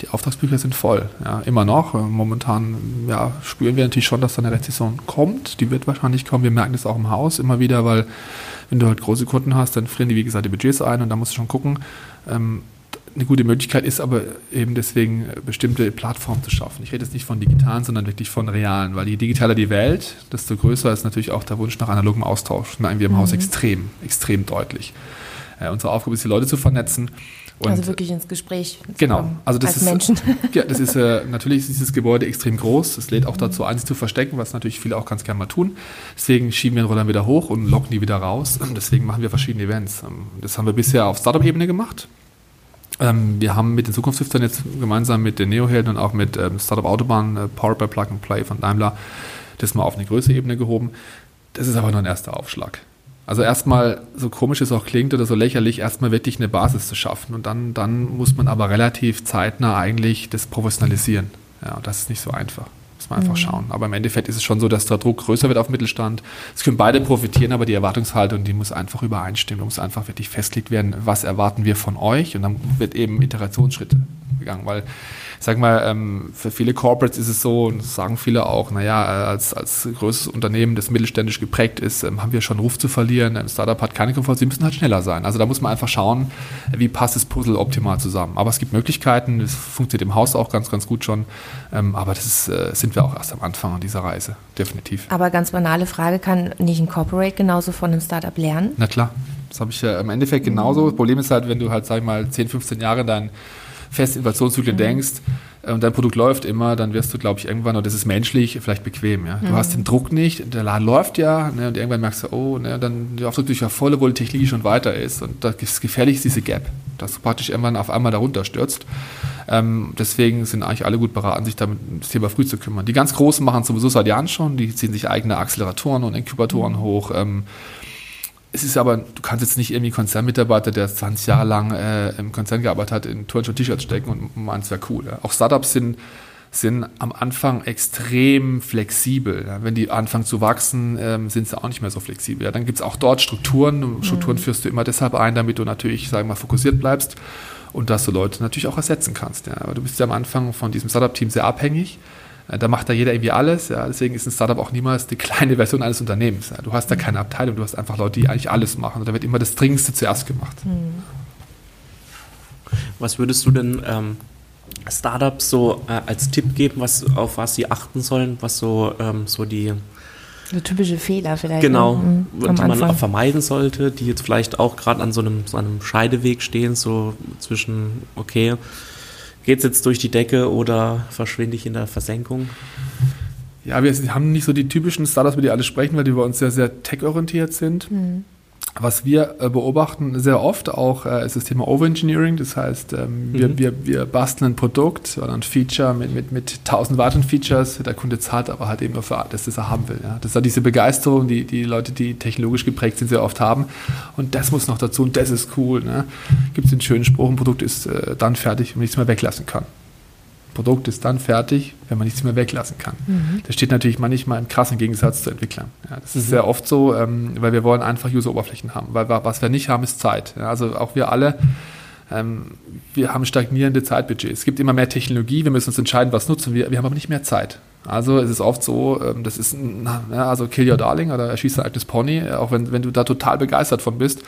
die Auftragsbücher sind voll. Ja, immer noch. Momentan ja, spüren wir natürlich schon, dass da eine Rezession kommt. Die wird wahrscheinlich kommen. Wir merken das auch im Haus immer wieder, weil wenn du halt große Kunden hast, dann frieren die, wie gesagt, die Budgets ein und da musst du schon gucken, ähm, eine gute Möglichkeit ist aber eben deswegen bestimmte Plattformen zu schaffen. Ich rede jetzt nicht von digitalen, sondern wirklich von realen, weil je digitaler die Welt, desto größer ist natürlich auch der Wunsch nach analogem Austausch. Das merken wir im mhm. Haus extrem, extrem deutlich. Äh, unsere Aufgabe ist, die Leute zu vernetzen. Und also wirklich ins Gespräch. Genau. Also das als ist, Menschen. Ja, das ist äh, natürlich ist dieses Gebäude extrem groß. Es lädt auch dazu ein, sich zu verstecken, was natürlich viele auch ganz gerne mal tun. Deswegen schieben wir den Roller wieder hoch und locken die wieder raus. Und deswegen machen wir verschiedene Events. Ähm, das haben wir bisher auf Startup-Ebene gemacht. Ähm, wir haben mit den Zukunftshüftern jetzt gemeinsam mit den Neohelden und auch mit ähm, Startup Autobahn, äh, Powered by Plug and Play von Daimler, das mal auf eine größere Ebene gehoben. Das ist aber nur ein erster Aufschlag. Also erstmal, so komisch es auch klingt oder so lächerlich, erstmal wirklich eine Basis zu schaffen. Und dann, dann muss man aber relativ zeitnah eigentlich das professionalisieren. Ja, und das ist nicht so einfach. Muss man einfach mhm. schauen. Aber im Endeffekt ist es schon so, dass der Druck größer wird auf Mittelstand. Es können beide profitieren, aber die Erwartungshaltung, die muss einfach übereinstimmen. Da muss einfach wirklich festgelegt werden, was erwarten wir von euch. Und dann wird eben Iterationsschritte gegangen, weil sag mal, ähm, für viele Corporates ist es so, und das sagen viele auch, naja, als, als größtes Unternehmen, das mittelständisch geprägt ist, ähm, haben wir schon Ruf zu verlieren. Ein Startup hat keine Komfort, sie müssen halt schneller sein. Also da muss man einfach schauen, wie passt das Puzzle optimal zusammen. Aber es gibt Möglichkeiten, das funktioniert im Haus auch ganz, ganz gut schon. Ähm, aber das ist, äh, sind wir auch erst am Anfang dieser Reise, definitiv. Aber ganz banale Frage, kann nicht ein Corporate genauso von einem Startup lernen? Na klar. Das habe ich ja im Endeffekt genauso. Das Problem ist halt, wenn du halt, sag ich mal, 10, 15 Jahre dein feste Innovationszyklen mhm. denkst äh, und dein Produkt läuft immer, dann wirst du, glaube ich, irgendwann, und das ist menschlich, vielleicht bequem. Ja? Du mhm. hast den Druck nicht, der Laden läuft ja, ne, und irgendwann merkst du, oh, ne, dann die Auftrag ja voll, obwohl die Technologie schon weiter ist. Und das ist gefährlich, ist diese Gap, dass du praktisch irgendwann auf einmal darunter stürzt. Ähm, deswegen sind eigentlich alle gut beraten, sich damit das Thema früh zu kümmern. Die ganz Großen machen sowieso seit Jahren schon, die ziehen sich eigene Acceleratoren und Inkubatoren mhm. hoch. Ähm, es ist aber, du kannst jetzt nicht irgendwie Konzernmitarbeiter, der 20 Jahre lang äh, im Konzern gearbeitet hat, in Turnschuhe T-Shirts stecken und meint, es wäre cool. Ja. Auch Startups sind, sind am Anfang extrem flexibel. Ja. Wenn die anfangen zu wachsen, ähm, sind sie auch nicht mehr so flexibel. Ja. Dann gibt es auch dort Strukturen. Strukturen mhm. führst du immer deshalb ein, damit du natürlich, sagen wir mal, fokussiert bleibst und dass du Leute natürlich auch ersetzen kannst. Aber du bist ja am Anfang von diesem Startup-Team sehr abhängig. Äh, da macht da jeder irgendwie alles. Ja. Deswegen ist ein Startup auch niemals die kleine Version eines Unternehmens. Ja. Du hast da keine Abteilung, du hast einfach Leute, die eigentlich alles machen. Und da wird immer das Dringendste zuerst gemacht. Mhm. Was würdest du denn ähm, Startups so äh, als Tipp geben, was, auf was sie achten sollen, was so, ähm, so die so typische Fehler vielleicht. Genau, ne? mhm, die man auch vermeiden sollte, die jetzt vielleicht auch gerade an so einem, so einem Scheideweg stehen, so zwischen, okay, geht es jetzt durch die Decke oder verschwinde ich in der Versenkung? Ja, wir haben nicht so die typischen Startups, über die alle sprechen, weil die bei uns sehr, sehr tech-orientiert sind. Mhm. Was wir äh, beobachten sehr oft auch äh, ist das Thema Overengineering. Das heißt, ähm, wir, mhm. wir, wir basteln ein Produkt oder ein Feature mit, mit, mit tausend weiteren Features. Der Kunde zahlt aber halt eben nur für das, er haben will. Ja. Das ist halt diese Begeisterung, die die Leute, die technologisch geprägt sind, sehr oft haben. Und das muss noch dazu und das ist cool. Ne. Gibt es den schönen Spruch, ein Produkt ist äh, dann fertig, wenn man nichts mehr weglassen kann. Produkt ist dann fertig, wenn man nichts mehr weglassen kann. Mhm. Das steht natürlich manchmal im krassen Gegensatz zu Entwicklern. Ja, das ist mhm. sehr oft so, ähm, weil wir wollen einfach User-Oberflächen haben. Weil was wir nicht haben, ist Zeit. Ja, also auch wir alle, ähm, wir haben stagnierende Zeitbudgets. Es gibt immer mehr Technologie, wir müssen uns entscheiden, was nutzen wir. Wir haben aber nicht mehr Zeit. Also es ist oft so, ähm, das ist, na, also kill your darling oder erschieß ein altes Pony, auch wenn, wenn du da total begeistert von bist.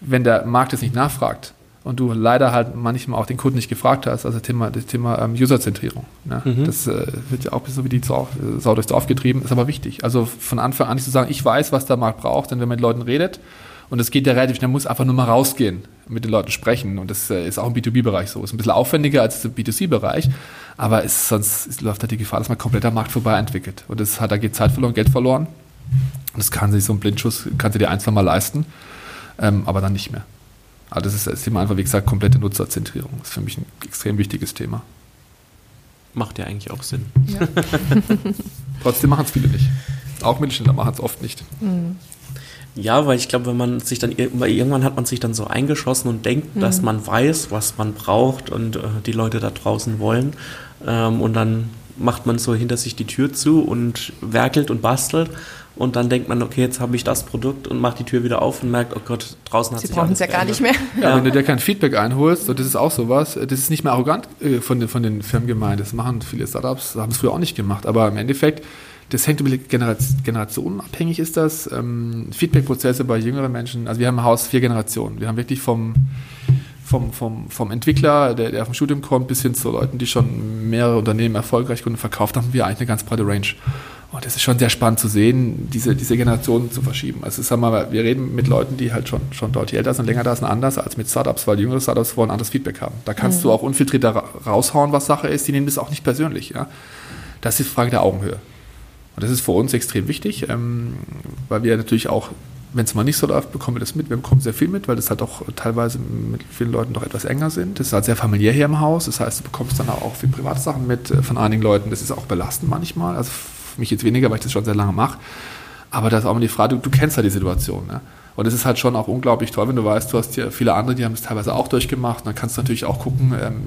Wenn der Markt es nicht nachfragt, und du leider halt manchmal auch den Kunden nicht gefragt hast, also Thema, das Thema ähm, Userzentrierung. Ne? Mhm. Das äh, wird ja auch so wie die Sau, Sau durchs Dorf getrieben, ist aber wichtig. Also von Anfang an nicht zu sagen, ich weiß, was der Markt braucht, denn wenn man mit Leuten redet, und es geht ja relativ schnell, muss einfach nur mal rausgehen, mit den Leuten sprechen. Und das äh, ist auch im B2B-Bereich so. Ist ein bisschen aufwendiger als im B2C-Bereich, aber ist, sonst ist, läuft halt die Gefahr, dass man komplett am Markt vorbei entwickelt. Und das hat, da geht Zeit verloren, Geld verloren. Und das kann sich so ein Blindschuss, kann sie dir ein, zwei Mal leisten, ähm, aber dann nicht mehr. Aber das ist das Thema einfach, wie gesagt, komplette Nutzerzentrierung. Das ist für mich ein extrem wichtiges Thema. Macht ja eigentlich auch Sinn. Ja. Trotzdem machen es viele nicht. Auch Mittelständler machen es oft nicht. Mhm. Ja, weil ich glaube, wenn man sich dann irgendwann hat man sich dann so eingeschossen und denkt, mhm. dass man weiß, was man braucht und äh, die Leute da draußen wollen. Ähm, und dann macht man so hinter sich die Tür zu und werkelt und bastelt und dann denkt man, okay, jetzt habe ich das Produkt und macht die Tür wieder auf und merkt, oh Gott, draußen hat Sie sich brauchen es ja gar nicht mehr. Ja, ja, wenn du dir kein Feedback einholst, und das ist auch sowas, das ist nicht mehr arrogant äh, von den, von den Firmen gemeint, das machen viele Startups, haben es früher auch nicht gemacht, aber im Endeffekt, das hängt über Generationen abhängig ist das. Ähm, Feedback-Prozesse bei jüngeren Menschen, also wir haben im Haus vier Generationen. Wir haben wirklich vom, vom, vom, vom Entwickler, der, der auf dem Studium kommt, bis hin zu Leuten, die schon mehrere Unternehmen erfolgreich Kunden verkauft haben, wir eigentlich eine ganz breite Range. Und das ist schon sehr spannend zu sehen, diese, diese Generationen zu verschieben. Also sag mal, wir reden mit Leuten, die halt schon, schon deutlich älter sind, länger da sind, anders als mit Startups, weil jüngere Startups wollen anderes Feedback haben. Da kannst mhm. du auch unfiltriert raushauen, was Sache ist, die nehmen das auch nicht persönlich. Ja? Das ist Frage der Augenhöhe. Und das ist für uns extrem wichtig, ähm, weil wir natürlich auch, wenn es mal nicht so läuft, bekommen wir das mit. Wir bekommen sehr viel mit, weil das halt auch teilweise mit vielen Leuten doch etwas enger sind. Das ist halt sehr familiär hier im Haus. Das heißt, du bekommst dann auch viel private Sachen mit äh, von einigen Leuten. Das ist auch belastend manchmal. Also mich jetzt weniger, weil ich das schon sehr lange mache. Aber das ist auch immer die Frage, du, du kennst ja die Situation. Ne? Und es ist halt schon auch unglaublich toll, wenn du weißt, du hast ja viele andere, die haben es teilweise auch durchgemacht. Und dann kannst du natürlich auch gucken, ähm,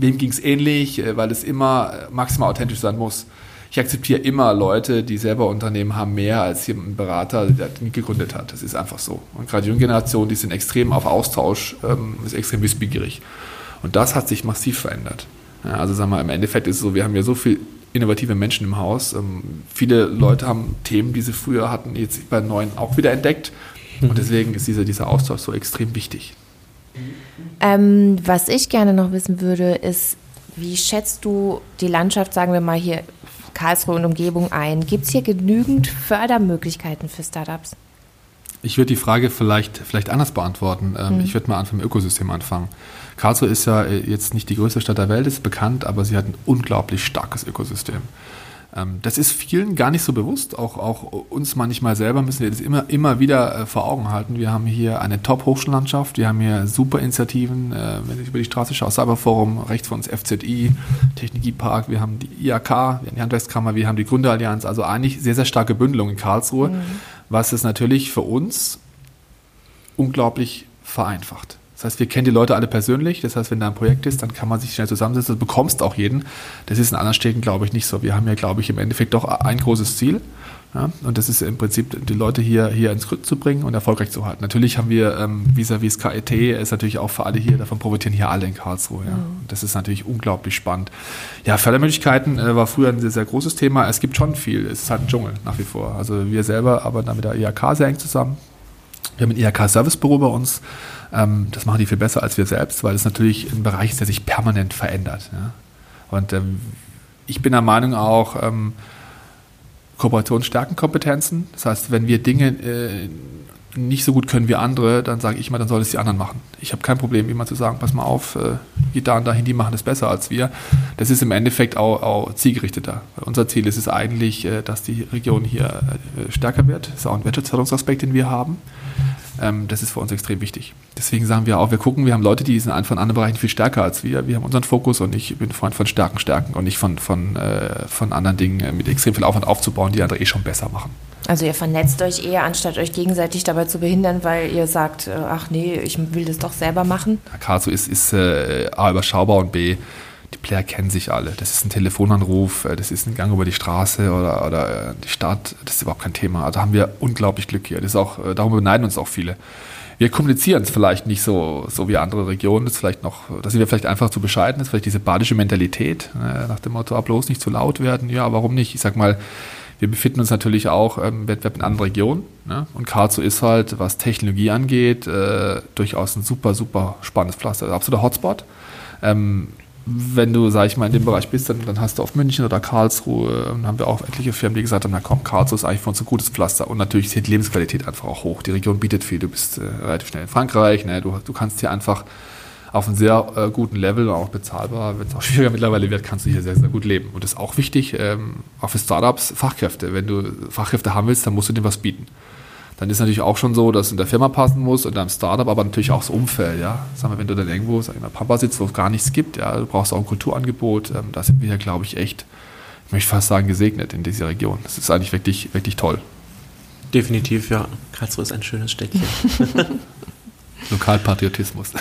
wem ging es ähnlich, äh, weil es immer äh, maximal authentisch sein muss. Ich akzeptiere immer Leute, die selber Unternehmen haben, mehr als ein Berater, der nie gegründet hat. Das ist einfach so. Und gerade die junge Generation, die sind extrem auf Austausch, ähm, ist extrem wissbegierig. Und das hat sich massiv verändert. Ja, also sagen wir, im Endeffekt ist es so, wir haben ja so viel innovative Menschen im Haus. Ähm, viele Leute haben Themen, die sie früher hatten, jetzt bei neuen auch wieder entdeckt. Und deswegen ist dieser, dieser Austausch so extrem wichtig. Ähm, was ich gerne noch wissen würde, ist, wie schätzt du die Landschaft, sagen wir mal hier Karlsruhe und Umgebung ein? Gibt es hier genügend Fördermöglichkeiten für Startups? Ich würde die Frage vielleicht, vielleicht anders beantworten. Ähm, hm. Ich würde mal an vom Ökosystem anfangen. Karlsruhe ist ja äh, jetzt nicht die größte Stadt der Welt, ist bekannt, aber sie hat ein unglaublich starkes Ökosystem. Ähm, das ist vielen gar nicht so bewusst. Auch, auch uns manchmal selber müssen wir das immer, immer wieder äh, vor Augen halten. Wir haben hier eine Top-Hochschullandschaft, wir haben hier super Initiativen, äh, wenn ich über die Straße schaue, Cyberforum, rechts von uns FZI, Technologiepark, wir haben die IAK, wir haben die Handwerkskammer, wir haben die Gründerallianz, also eigentlich sehr, sehr starke Bündelung in Karlsruhe. Mhm was es natürlich für uns unglaublich vereinfacht. Das heißt, wir kennen die Leute alle persönlich. Das heißt, wenn da ein Projekt ist, dann kann man sich schnell zusammensetzen. Du bekommst auch jeden. Das ist in anderen Städten, glaube ich, nicht so. Wir haben ja, glaube ich, im Endeffekt doch ein großes Ziel. Ja, und das ist im Prinzip, die Leute hier, hier ins Glück zu bringen und erfolgreich zu halten. Natürlich haben wir ähm, vis-à-vis KIT, ist natürlich auch für alle hier, davon profitieren hier alle in Karlsruhe. Ja. Mhm. Das ist natürlich unglaublich spannend. Ja, Fördermöglichkeiten äh, war früher ein sehr, sehr großes Thema. Es gibt schon viel. Es ist halt ein Dschungel nach wie vor. Also wir selber arbeiten da mit der IHK sehr eng zusammen. Wir haben ein IHK-Servicebüro bei uns. Ähm, das machen die viel besser als wir selbst, weil es natürlich ein Bereich ist, der sich permanent verändert. Ja. Und ähm, ich bin der Meinung auch, ähm, Kooperationsstärkenkompetenzen. Das heißt, wenn wir Dinge äh, nicht so gut können wie andere, dann sage ich mal, dann soll es die anderen machen. Ich habe kein Problem, immer zu sagen, pass mal auf, äh, geht da und dahin, die machen das besser als wir. Das ist im Endeffekt auch, auch zielgerichteter. Unser Ziel ist es eigentlich, äh, dass die Region hier äh, stärker wird. Das ist auch ein Wirtschaftsförderungsaspekt, den wir haben. Ähm, das ist für uns extrem wichtig. Deswegen sagen wir auch, wir gucken, wir haben Leute, die sind von anderen Bereichen viel stärker als wir. Wir haben unseren Fokus und ich bin Freund von Stärken, Stärken und nicht von, von, äh, von anderen Dingen mit extrem viel Aufwand aufzubauen, die andere eh schon besser machen. Also ihr vernetzt euch eher, anstatt euch gegenseitig dabei zu behindern, weil ihr sagt, äh, ach nee, ich will das doch selber machen? Ja, Karlsruhe ist, ist äh, A, überschaubar und B, die Player kennen sich alle. Das ist ein Telefonanruf, äh, das ist ein Gang über die Straße oder, oder äh, die Stadt, das ist überhaupt kein Thema. Also haben wir unglaublich Glück hier. Das ist auch, darüber beneiden uns auch viele. Wir kommunizieren es vielleicht nicht so, so wie andere Regionen. Das, vielleicht noch, da sind wir vielleicht einfach zu bescheiden. Das ist vielleicht diese badische Mentalität, äh, nach dem Motto, ah, bloß nicht zu laut werden. Ja, warum nicht? Ich sag mal, wir befinden uns natürlich auch im Wettbewerb in anderen Regionen. Ne? Und Karlsruhe ist halt, was Technologie angeht, äh, durchaus ein super, super spannendes Pflaster. Also absoluter Hotspot. Ähm, wenn du, sag ich mal, in dem Bereich bist, dann, dann hast du auf München oder Karlsruhe, dann haben wir auch etliche Firmen, die gesagt haben, na komm, Karlsruhe ist eigentlich für uns ein gutes Pflaster. Und natürlich ist die Lebensqualität einfach auch hoch. Die Region bietet viel. Du bist äh, relativ schnell in Frankreich, ne? du, du kannst hier einfach auf einem sehr äh, guten Level und auch bezahlbar, wenn es auch schwieriger mittlerweile wird, kannst du hier sehr, sehr gut leben. Und das ist auch wichtig, ähm, auch für Startups, Fachkräfte. Wenn du Fachkräfte haben willst, dann musst du dir was bieten. Dann ist natürlich auch schon so, dass es in der Firma passen muss und deinem Startup, aber natürlich auch das Umfeld. Ja? Sagen wir, wenn du dann irgendwo sag ich mal, Pampa sitzt, wo es gar nichts gibt, ja, du brauchst auch ein Kulturangebot. Ähm, da sind wir ja, glaube ich, echt, ich möchte fast sagen, gesegnet in dieser Region. Das ist eigentlich wirklich, wirklich toll. Definitiv, ja. Karlsruhe ist ein schönes Städtchen. Lokalpatriotismus.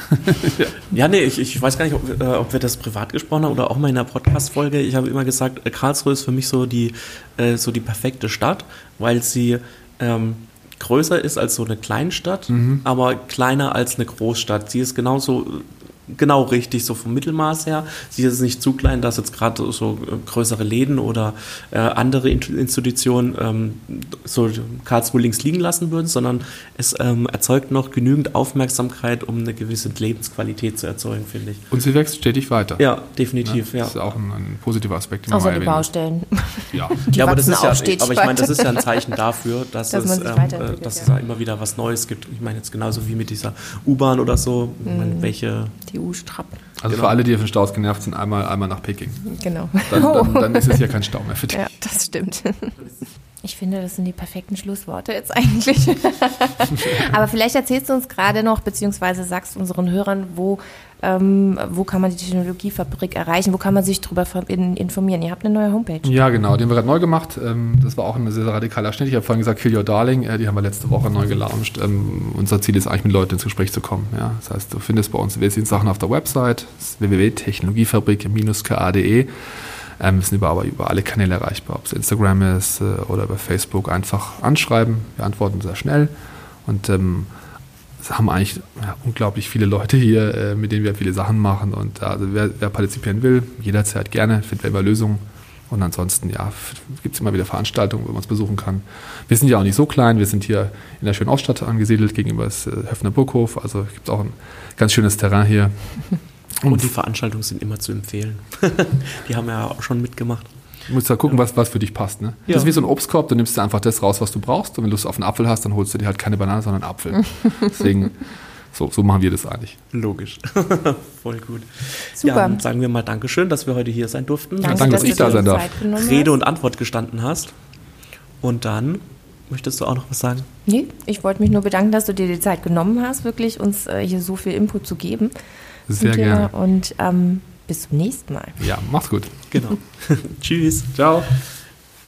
ja. ja, nee, ich, ich weiß gar nicht, ob, äh, ob, wir das privat gesprochen haben oder auch mal in der Podcast-Folge. Ich habe immer gesagt, äh, Karlsruhe ist für mich so die, äh, so die perfekte Stadt, weil sie ähm, größer ist als so eine Kleinstadt, mhm. aber kleiner als eine Großstadt. Sie ist genauso genau richtig, so vom Mittelmaß her. Sie ist nicht zu klein, dass jetzt gerade so äh, größere Läden oder äh, andere Institutionen ähm, so Karlsruhe links liegen lassen würden, sondern es ähm, erzeugt noch genügend Aufmerksamkeit, um eine gewisse Lebensqualität zu erzeugen, finde ich. Und sie wächst stetig weiter. Ja, definitiv. Ja, das ja. ist auch ein, ein positiver Aspekt. Außer die Baustellen. Ja, ja aber das ist ja, aber ich meine, das ist ja ein Zeichen dafür, dass, dass, es, ähm, äh, dass ja. es immer wieder was Neues gibt. Ich meine jetzt genauso wie mit dieser U-Bahn oder so, mhm. meine, welche die EU-Strappen. Also genau. für alle, die von Staus genervt sind, einmal, einmal nach Peking. Genau. Dann, dann, dann ist es hier kein Stau mehr für dich. Ja, das stimmt. Ich finde, das sind die perfekten Schlussworte jetzt eigentlich. Aber vielleicht erzählst du uns gerade noch, beziehungsweise sagst unseren Hörern, wo, ähm, wo kann man die Technologiefabrik erreichen, wo kann man sich darüber informieren. Ihr habt eine neue Homepage. Ja, genau, die haben wir gerade neu gemacht. Ähm, das war auch ein sehr, radikaler Schnitt. Ich habe vorhin gesagt, Kill Your Darling, äh, die haben wir letzte Woche neu gelauncht. Ähm, unser Ziel ist eigentlich, mit Leuten ins Gespräch zu kommen. Ja, das heißt, du findest bei uns Sachen auf der Website, www.technologiefabrik-k.de. Ähm, wir sind über, aber über alle Kanäle erreichbar, ob es Instagram ist äh, oder über Facebook. Einfach anschreiben. Wir antworten sehr schnell. Und ähm, es haben eigentlich ja, unglaublich viele Leute hier, äh, mit denen wir viele Sachen machen. Und also wer, wer partizipieren will, jederzeit gerne, findet wir immer Lösungen. Und ansonsten, ja, gibt es immer wieder Veranstaltungen, wo man uns besuchen kann. Wir sind ja auch nicht so klein, wir sind hier in der schönen Ausstadt angesiedelt, gegenüber des äh, Höfner Burghof. Also gibt es auch ein ganz schönes Terrain hier. Und, Und die Veranstaltungen sind immer zu empfehlen. die haben ja auch schon mitgemacht. Du musst ja gucken, was, was für dich passt. Ne? Ja. Das ist wie so ein Obstkorb, du nimmst dir einfach das raus, was du brauchst. Und wenn du Lust auf einen Apfel hast, dann holst du dir halt keine Banane, sondern einen Apfel. Deswegen, so, so machen wir das eigentlich. Logisch. Voll gut. Super. Ja, dann sagen wir mal Dankeschön, dass wir heute hier sein durften. Danke, ja, danke dass, dass ich da sein darf. Rede und Antwort gestanden hast. Und dann Möchtest du auch noch was sagen? Nee, ich wollte mich nur bedanken, dass du dir die Zeit genommen hast, wirklich uns äh, hier so viel Input zu geben. Sehr gerne. Und ähm, bis zum nächsten Mal. Ja, mach's gut. Genau. Tschüss. Ciao.